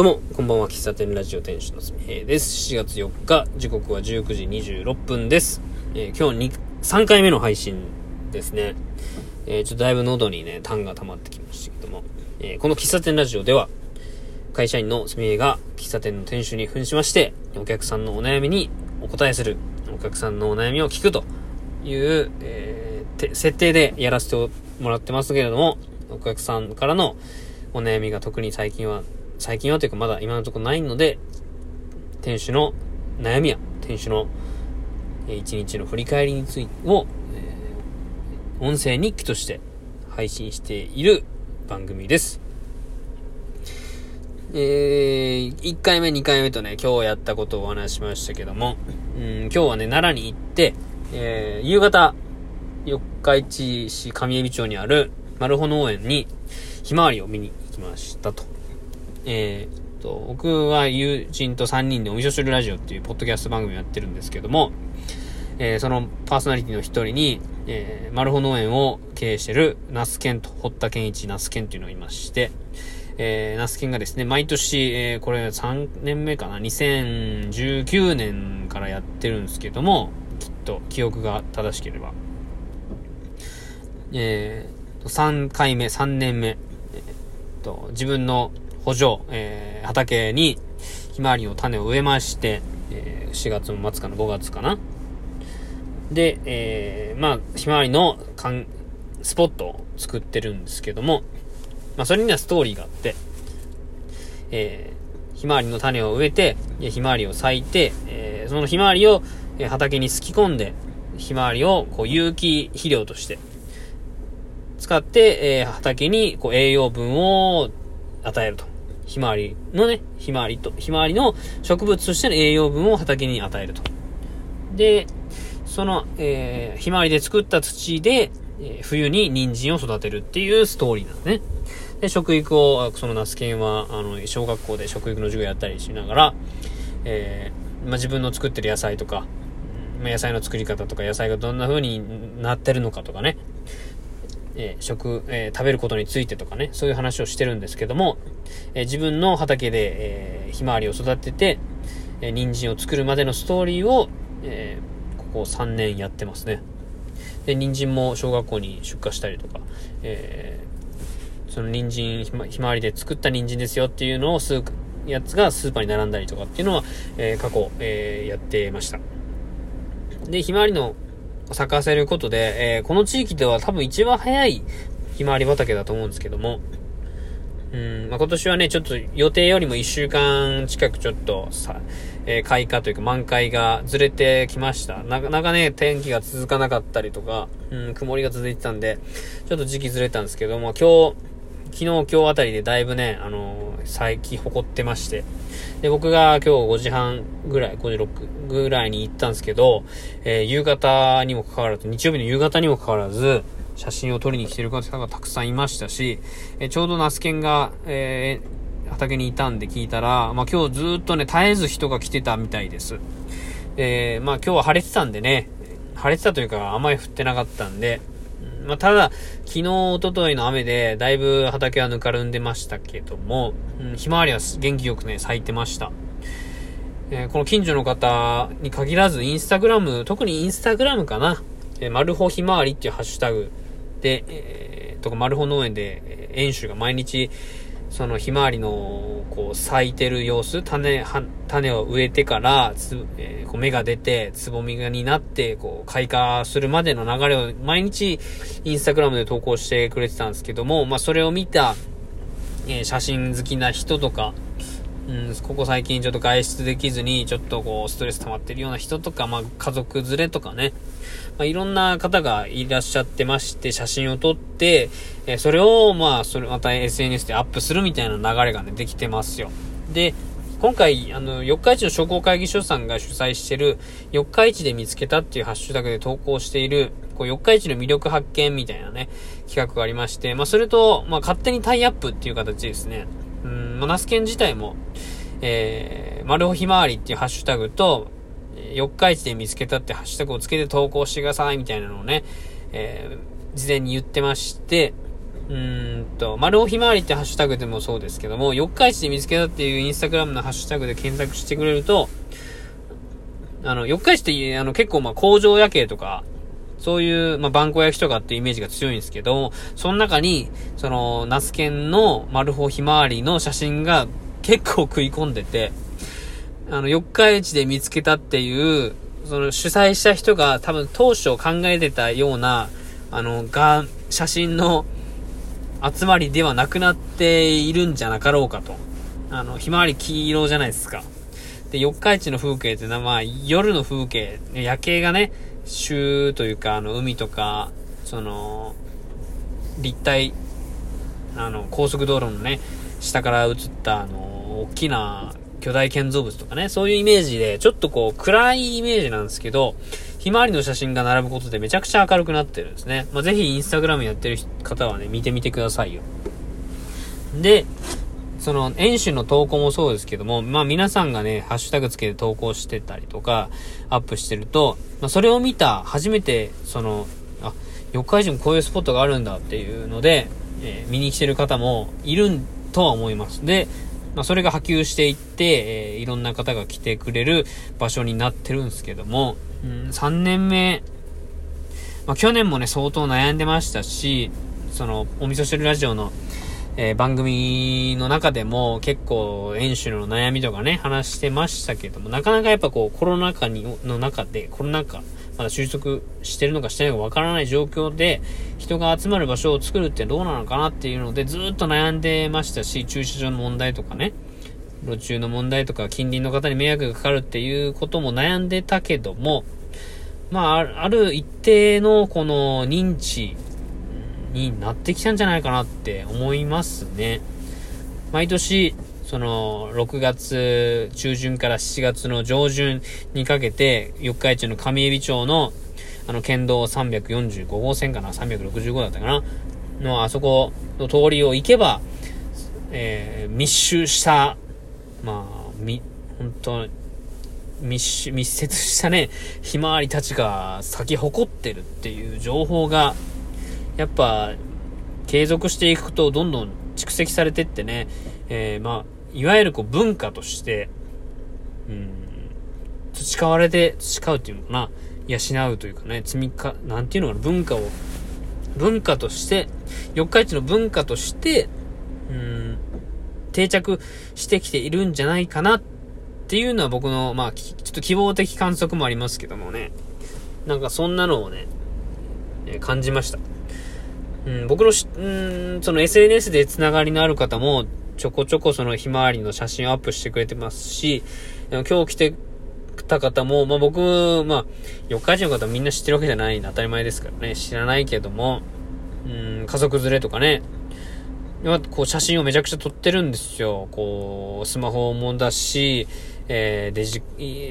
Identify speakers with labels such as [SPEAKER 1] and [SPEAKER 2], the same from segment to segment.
[SPEAKER 1] どうも、こんばんは。喫茶店ラジオ店主のすみへいです。7月4日、時刻は19時26分です。えー、今日2、3回目の配信ですね。えー、ちょっとだいぶ喉にね、痰が溜まってきましたけども、えー、この喫茶店ラジオでは、会社員のすみへいが喫茶店の店主に扮しまして、お客さんのお悩みにお答えする、お客さんのお悩みを聞くという、えー、設定でやらせてもらってますけれども、お客さんからのお悩みが特に最近は最近はというかまだ今のところないので、店主の悩みや、店主の一日の振り返りについてを、音声日記として配信している番組です。えー、1回目、2回目とね、今日やったことをお話しましたけども、うん、今日はね、奈良に行って、えー、夕方、四日市市上海町にある丸穂農園にひまわりを見に行きましたと。えー、と、僕は友人と3人でお味噌汁ラジオっていうポッドキャスト番組をやってるんですけども、えー、そのパーソナリティの一人に、えー、マルホ農園を経営してるナスケンと、堀田健一ナスケンっていうのがいまして、えー、ナスケンがですね、毎年、えー、これ3年目かな、2019年からやってるんですけども、きっと記憶が正しければ。えー、3回目、3年目、えー、と、自分の補助、えー、畑にひまわりの種を植えまして、えー、4月の末かな、5月かな。で、えー、まあ、ひまわりのかんスポットを作ってるんですけども、まあ、それにはストーリーがあって、えー、ひまわりの種を植えて、ひまわりを咲いて、えー、そのひまわりを、畑にすき込んで、ひまわりをこう有機肥料として使って、えー、畑にこう栄養分を与えると。ひまわりのね、ひまわりと、ひまわりの植物としての栄養分を畑に与えると。で、その、えー、ひまわりで作った土で、えー、冬に人参を育てるっていうストーリーなんですね。で、食育を、そのナスケンは、あの、小学校で食育の授業やったりしながら、えー、まあ、自分の作ってる野菜とか、まあ、野菜の作り方とか、野菜がどんな風になってるのかとかね、えー、食、えー、食べることについてとかね、そういう話をしてるんですけども、えー、自分の畑で、えひまわりを育てて、え人参を作るまでのストーリーを、えここ3年やってますね。で、人参も小学校に出荷したりとか、えその人参ひま、ひまわりで作った人参ですよっていうのをすやつがスーパーに並んだりとかっていうのは、え過去、えやってました。で、ひまわりの咲かせることで、えー、この地域では多分一番早いひまわり畑だと思うんですけども、うん、まあ、今年はね、ちょっと予定よりも1週間近くちょっとさ、えー、開花というか満開がずれてきました。なかなかね、天気が続かなかったりとか、うん、曇りが続いてたんで、ちょっと時期ずれたんですけども、今日、昨日、今日あたりでだいぶね、あのー、最近誇ってまして。で、僕が今日5時半ぐらい、5時6ぐらいに行ったんですけど、えー、夕方にもかかわらず、日曜日の夕方にもかかわらず、写真を撮りに来てる方がたくさんいましたし、えー、ちょうどナスケンが、えー、畑にいたんで聞いたら、まあ、今日ずっとね、絶えず人が来てたみたいです。え、まあ今日は晴れてたんでね、晴れてたというか、あまり降ってなかったんで、まあ、ただ、昨日、おとといの雨で、だいぶ畑はぬかるんでましたけども、うん、ひまわりは元気よくね、咲いてました。えー、この近所の方に限らず、インスタグラム、特にインスタグラムかな、えー、マルホひまわりっていうハッシュタグで、えー、とか、マルホ農園で、えー、園主が毎日、そのひまわりの、こう、咲いてる様子、種、種を植えてから、つ、えー、こう芽が出て、つぼみがになって、こう、開花するまでの流れを毎日、インスタグラムで投稿してくれてたんですけども、まあ、それを見た、えー、写真好きな人とか、うん、ここ最近ちょっと外出できずに、ちょっとこう、ストレス溜まってるような人とか、まあ、家族連れとかね、まあ、いろんな方がいらっしゃってまして、写真を撮って、え、それを、まあ、それ、また SNS でアップするみたいな流れがね、できてますよ。で、今回、あの、四日市の商工会議所さんが主催してる、四日市で見つけたっていうハッシュタグで投稿している、こう、四日市の魅力発見みたいなね、企画がありまして、まあ、それと、まあ、勝手にタイアップっていう形ですね。うん、ま、ナスケン自体も、えー、丸尾ひまわりっていうハッシュタグと、四日市で見つけたってハッシュタグをつけて投稿してくださいみたいなのをね、えー、事前に言ってまして、うんと、丸尾ひまわりってハッシュタグでもそうですけども、四日市で見つけたっていうインスタグラムのハッシュタグで検索してくれると、あの、四日市ってあの結構ま工場夜景とか、そういう、まあ、バンコ焼きとかっていうイメージが強いんですけど、その中に、その、ナスケンの丸穂ひまわりの写真が結構食い込んでて、あの、四日市で見つけたっていう、その主催した人が多分当初考えてたような、あの、が、写真の集まりではなくなっているんじゃなかろうかと。あの、ひまわり黄色じゃないですか。で、四日市の風景ってのは、まあ、夜の風景、夜景がね、州というか、あの、海とか、その、立体、あの、高速道路のね、下から映った、あの、大きな巨大建造物とかね、そういうイメージで、ちょっとこう、暗いイメージなんですけど、ひまわりの写真が並ぶことでめちゃくちゃ明るくなってるんですね。まあ、ぜひインスタグラムやってる方はね、見てみてくださいよ。で、その、演習の投稿もそうですけども、まあ皆さんがね、ハッシュタグつけて投稿してたりとか、アップしてると、まあそれを見た、初めて、その、あ、四日市もこういうスポットがあるんだっていうので、えー、見に来てる方もいるとは思います。で、まあそれが波及していって、えー、いろんな方が来てくれる場所になってるんですけども、うん、3年目、まあ去年もね、相当悩んでましたし、その、お味噌汁ラジオの、えー、番組の中でも結構演習の悩みとかね、話してましたけども、なかなかやっぱこうコロナ禍にの中で、コロナ禍、まだ収束してるのかしてないのかわからない状況で、人が集まる場所を作るってどうなのかなっていうので、ずっと悩んでましたし、駐車場の問題とかね、路中の問題とか、近隣の方に迷惑がかかるっていうことも悩んでたけども、まあ、ある一定のこの認知になってきたんじゃないかなって思いますね。毎年、その、6月中旬から7月の上旬にかけて、四日市の上海老町の、あの、県道345号線かな ?365 だったかなの、あそこの通りを行けば、えー、密集した、まあ、み、本当密集密接したね、ひまわりたちが咲き誇ってるっていう情報がやっぱ、継続していくとどんどん蓄積されてってね、えー、まあ、いわゆるこう文化として、うん、培われて、培うっていうのかな、養うというかね、積みか、なんていうのかな、文化を、文化として、四日市の文化として、うん、定着してきているんじゃないかなっていうのは僕の、まあ、ちょっと希望的観測もありますけどもね。なんかそんなのをね、感じました。うん、僕のし、うん、その SNS でつながりのある方も、ちょこちょこそのひまわりの写真をアップしてくれてますし、今日来てた方も、まあ僕、まあ、四日市の方みんな知ってるわけじゃない当たり前ですからね、知らないけども、うん、家族連れとかね、こう写真をめちゃくちゃ撮ってるんですよ。こう、スマホもだし、えー、デジ、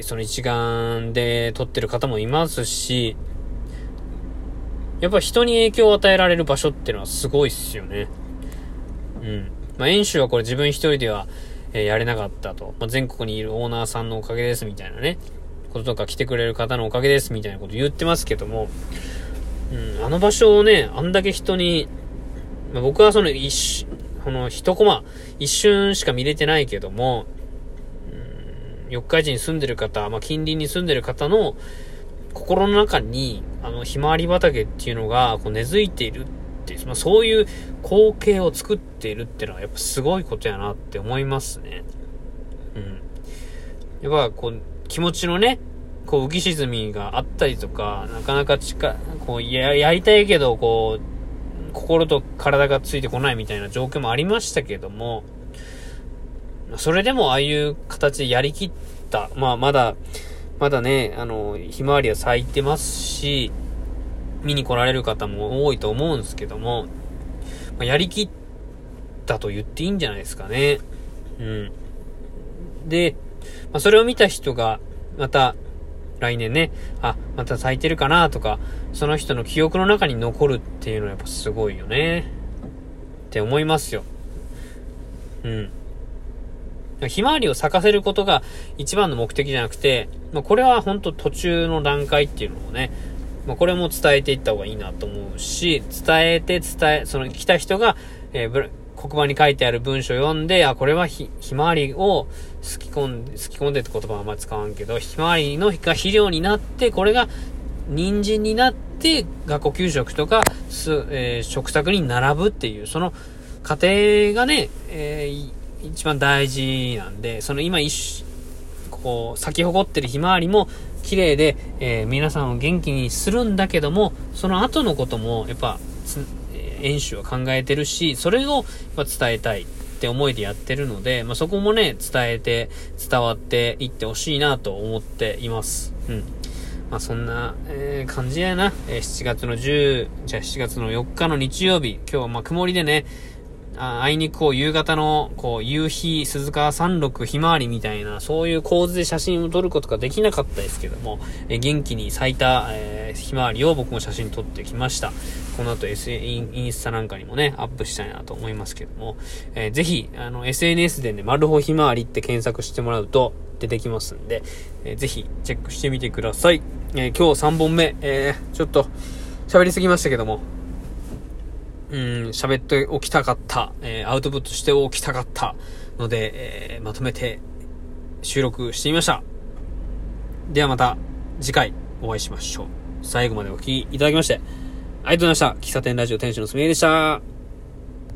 [SPEAKER 1] その一眼で撮ってる方もいますし、やっぱ人に影響を与えられる場所っていうのはすごいっすよね。うん。まあ、演習はこれ自分一人では、えー、やれなかったと。まあ、全国にいるオーナーさんのおかげですみたいなね、こととか来てくれる方のおかげですみたいなこと言ってますけども、うん、あの場所をね、あんだけ人に、まあ、僕はその一瞬、この一コマ、一瞬しか見れてないけども、うん、四日市に住んでる方、まあ、近隣に住んでる方の、心の中に、あの、ひまわり畑っていうのが、こう根付いているっていう、まあ、そういう光景を作っているっていうのは、やっぱすごいことやなって思いますね。うん。やっぱ、こう、気持ちのね、こう、浮き沈みがあったりとか、なかなか近、こう、や、やりたいけど、こう、心と体がついてこないみたいな状況もありましたけども、それでもああいう形でやりきった、まあまだ、まだね、あの、ひまわりは咲いてますし、見に来られる方も多いと思うんですけども、まあ、やりきったと言っていいんじゃないですかね。うん。で、まあ、それを見た人が、また、来年ね、あ、また咲いてるかなとか、その人の記憶の中に残るっていうのはやっぱすごいよね。って思いますよ。うん。ひまわりを咲かせることが一番の目的じゃなくて、まあ、これは本当途中の段階っていうのをね、まあ、これも伝えていった方がいいなと思うし、伝えて伝え、その来た人が、えー、黒板に書いてある文章を読んで、あ、これはひ、ひまわりをすき込んで、すき込んでって言葉はあんまり使わんけど、ひまわりのが肥料になって、これが人参になって、学校給食とか、す、えー、食卓に並ぶっていう、その過程がね、えー、一番大事なんで、その今一、こう、咲き誇ってるひまわりも綺麗で、えー、皆さんを元気にするんだけども、その後のことも、やっぱ、演習は考えてるし、それをやっ伝えたいって思いでやってるので、まあ、そこもね、伝えて、伝わっていってほしいなと思っています。うん。まあ、そんな、えー、感じやな。えー、7月の10、じゃあ7月の4日の日曜日、今日はま曇りでね、ああいにくこう夕方のこう夕日鈴鹿三六ひまわりみたいなそういう構図で写真を撮ることができなかったですけども、え元気に咲いた、えー、ひまわりを僕も写真撮ってきました。この後 S、インスタなんかにもね、アップしたいなと思いますけども、えー、ぜひ、あの、SNS でね、マルホひまわりって検索してもらうと出てきますんで、えー、ぜひチェックしてみてください。えー、今日3本目、えー、ちょっと喋りすぎましたけども、うん、喋っておきたかった、えー、アウトプットしておきたかったので、えー、まとめて収録してみました。ではまた次回お会いしましょう。最後までお聴きいただきまして、ありがとうございました。喫茶店ラジオ店主のすみえでした。